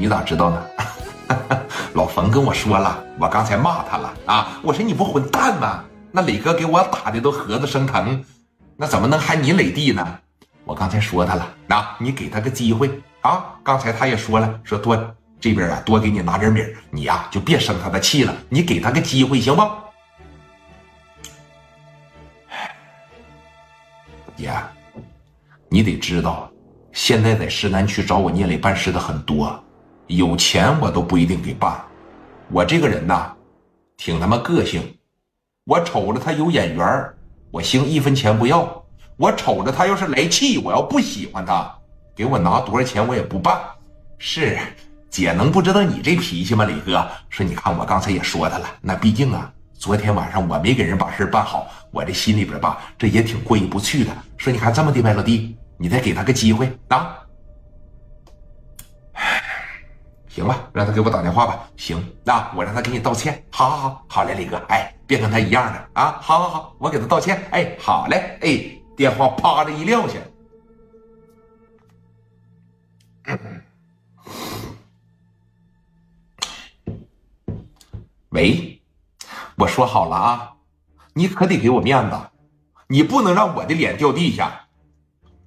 你咋知道呢？老冯跟我说了，我刚才骂他了啊！我说你不混蛋吗？那磊哥给我打的都盒子生疼，那怎么能喊你磊弟呢？我刚才说他了，那你给他个机会啊！刚才他也说了，说多这边啊多给你拿点米你呀就别生他的气了，你给他个机会行不？爷，你得知道，现在在市南区找我聂磊办事的很多，有钱我都不一定给办。我这个人呐，挺他妈个性。我瞅着他有眼缘我行一分钱不要；我瞅着他要是来气，我要不喜欢他，给我拿多少钱我也不办。是，姐能不知道你这脾气吗？李哥说：“你看我刚才也说他了，那毕竟啊，昨天晚上我没给人把事办好，我这心里边吧，这也挺过意不去的。说你看这么的，呗老弟，你再给他个机会啊。”行吧，让他给我打电话吧。行，那我让他给你道歉。好，好，好，好嘞，李哥。哎，别跟他一样的啊。好，好，好，我给他道歉。哎，好嘞。哎，电话啪的一撂下。喂，我说好了啊，你可得给我面子，你不能让我的脸掉地下。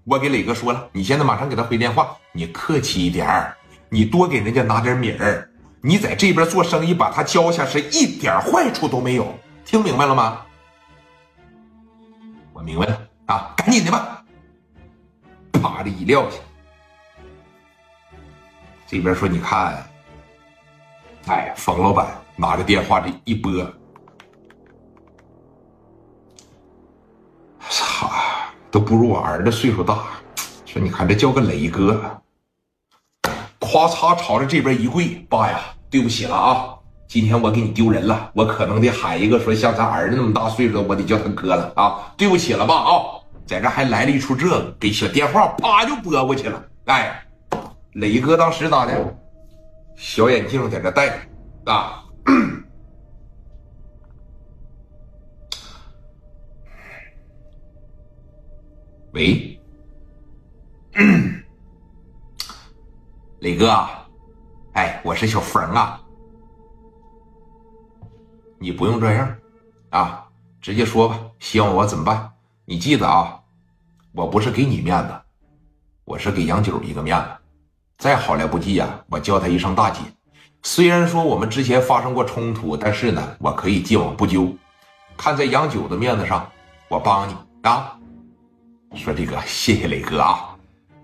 我给磊哥说了，你现在马上给他回电话，你客气一点儿。你多给人家拿点米儿，你在这边做生意，把他交下是一点坏处都没有，听明白了吗？我明白了啊，赶紧的吧。啪的一撂下，这边说你看，哎，冯老板拿着电话这一拨，操，都不如我儿子岁数大。说你看这叫个磊哥。咔嚓，朝着这边一跪，爸呀，对不起了啊！今天我给你丢人了，我可能得喊一个说像咱儿子那么大岁数，我得叫他哥了啊！对不起了吧啊！在这还来了一出这个，给小电话啪就拨过去了。哎，磊哥当时咋的？小眼镜在这戴啊？喂。磊哥，哎，我是小冯啊，你不用这样，啊，直接说吧，希望我怎么办？你记得啊，我不是给你面子，我是给杨九一个面子。再好来不济呀，我叫他一声大姐。虽然说我们之前发生过冲突，但是呢，我可以既往不咎。看在杨九的面子上，我帮你啊。说这个，谢谢磊哥啊。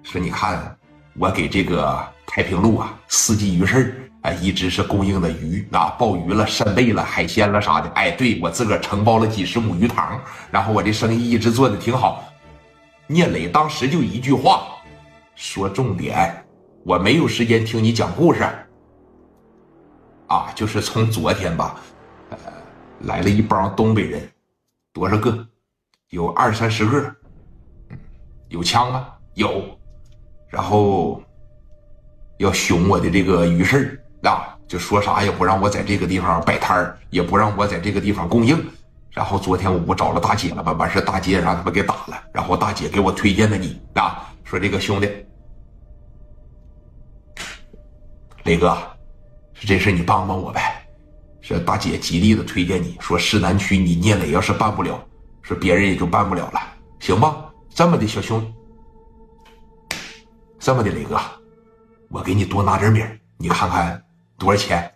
说你看，我给这个。太平路啊，四季鱼市啊，一直是供应的鱼啊，鲍鱼了、扇贝了、海鲜了啥的。哎，对我自个儿承包了几十亩鱼塘，然后我这生意一直做的挺好。聂磊当时就一句话，说重点，我没有时间听你讲故事。啊，就是从昨天吧，呃，来了一帮东北人，多少个？有二三十个。有枪吗，有，然后。要熊我的这个鱼市啊，就说啥也不让我在这个地方摆摊，也不让我在这个地方供应。然后昨天我不找了大姐了吗？完事大姐让他们给打了。然后大姐给我推荐的你啊，说这个兄弟，雷哥，这事你帮帮我呗。说大姐极力的推荐你，说市南区你聂磊要是办不了，说别人也就办不了了，行吧？这么的小兄，这么的雷哥。我给你多拿点米你看看多少钱？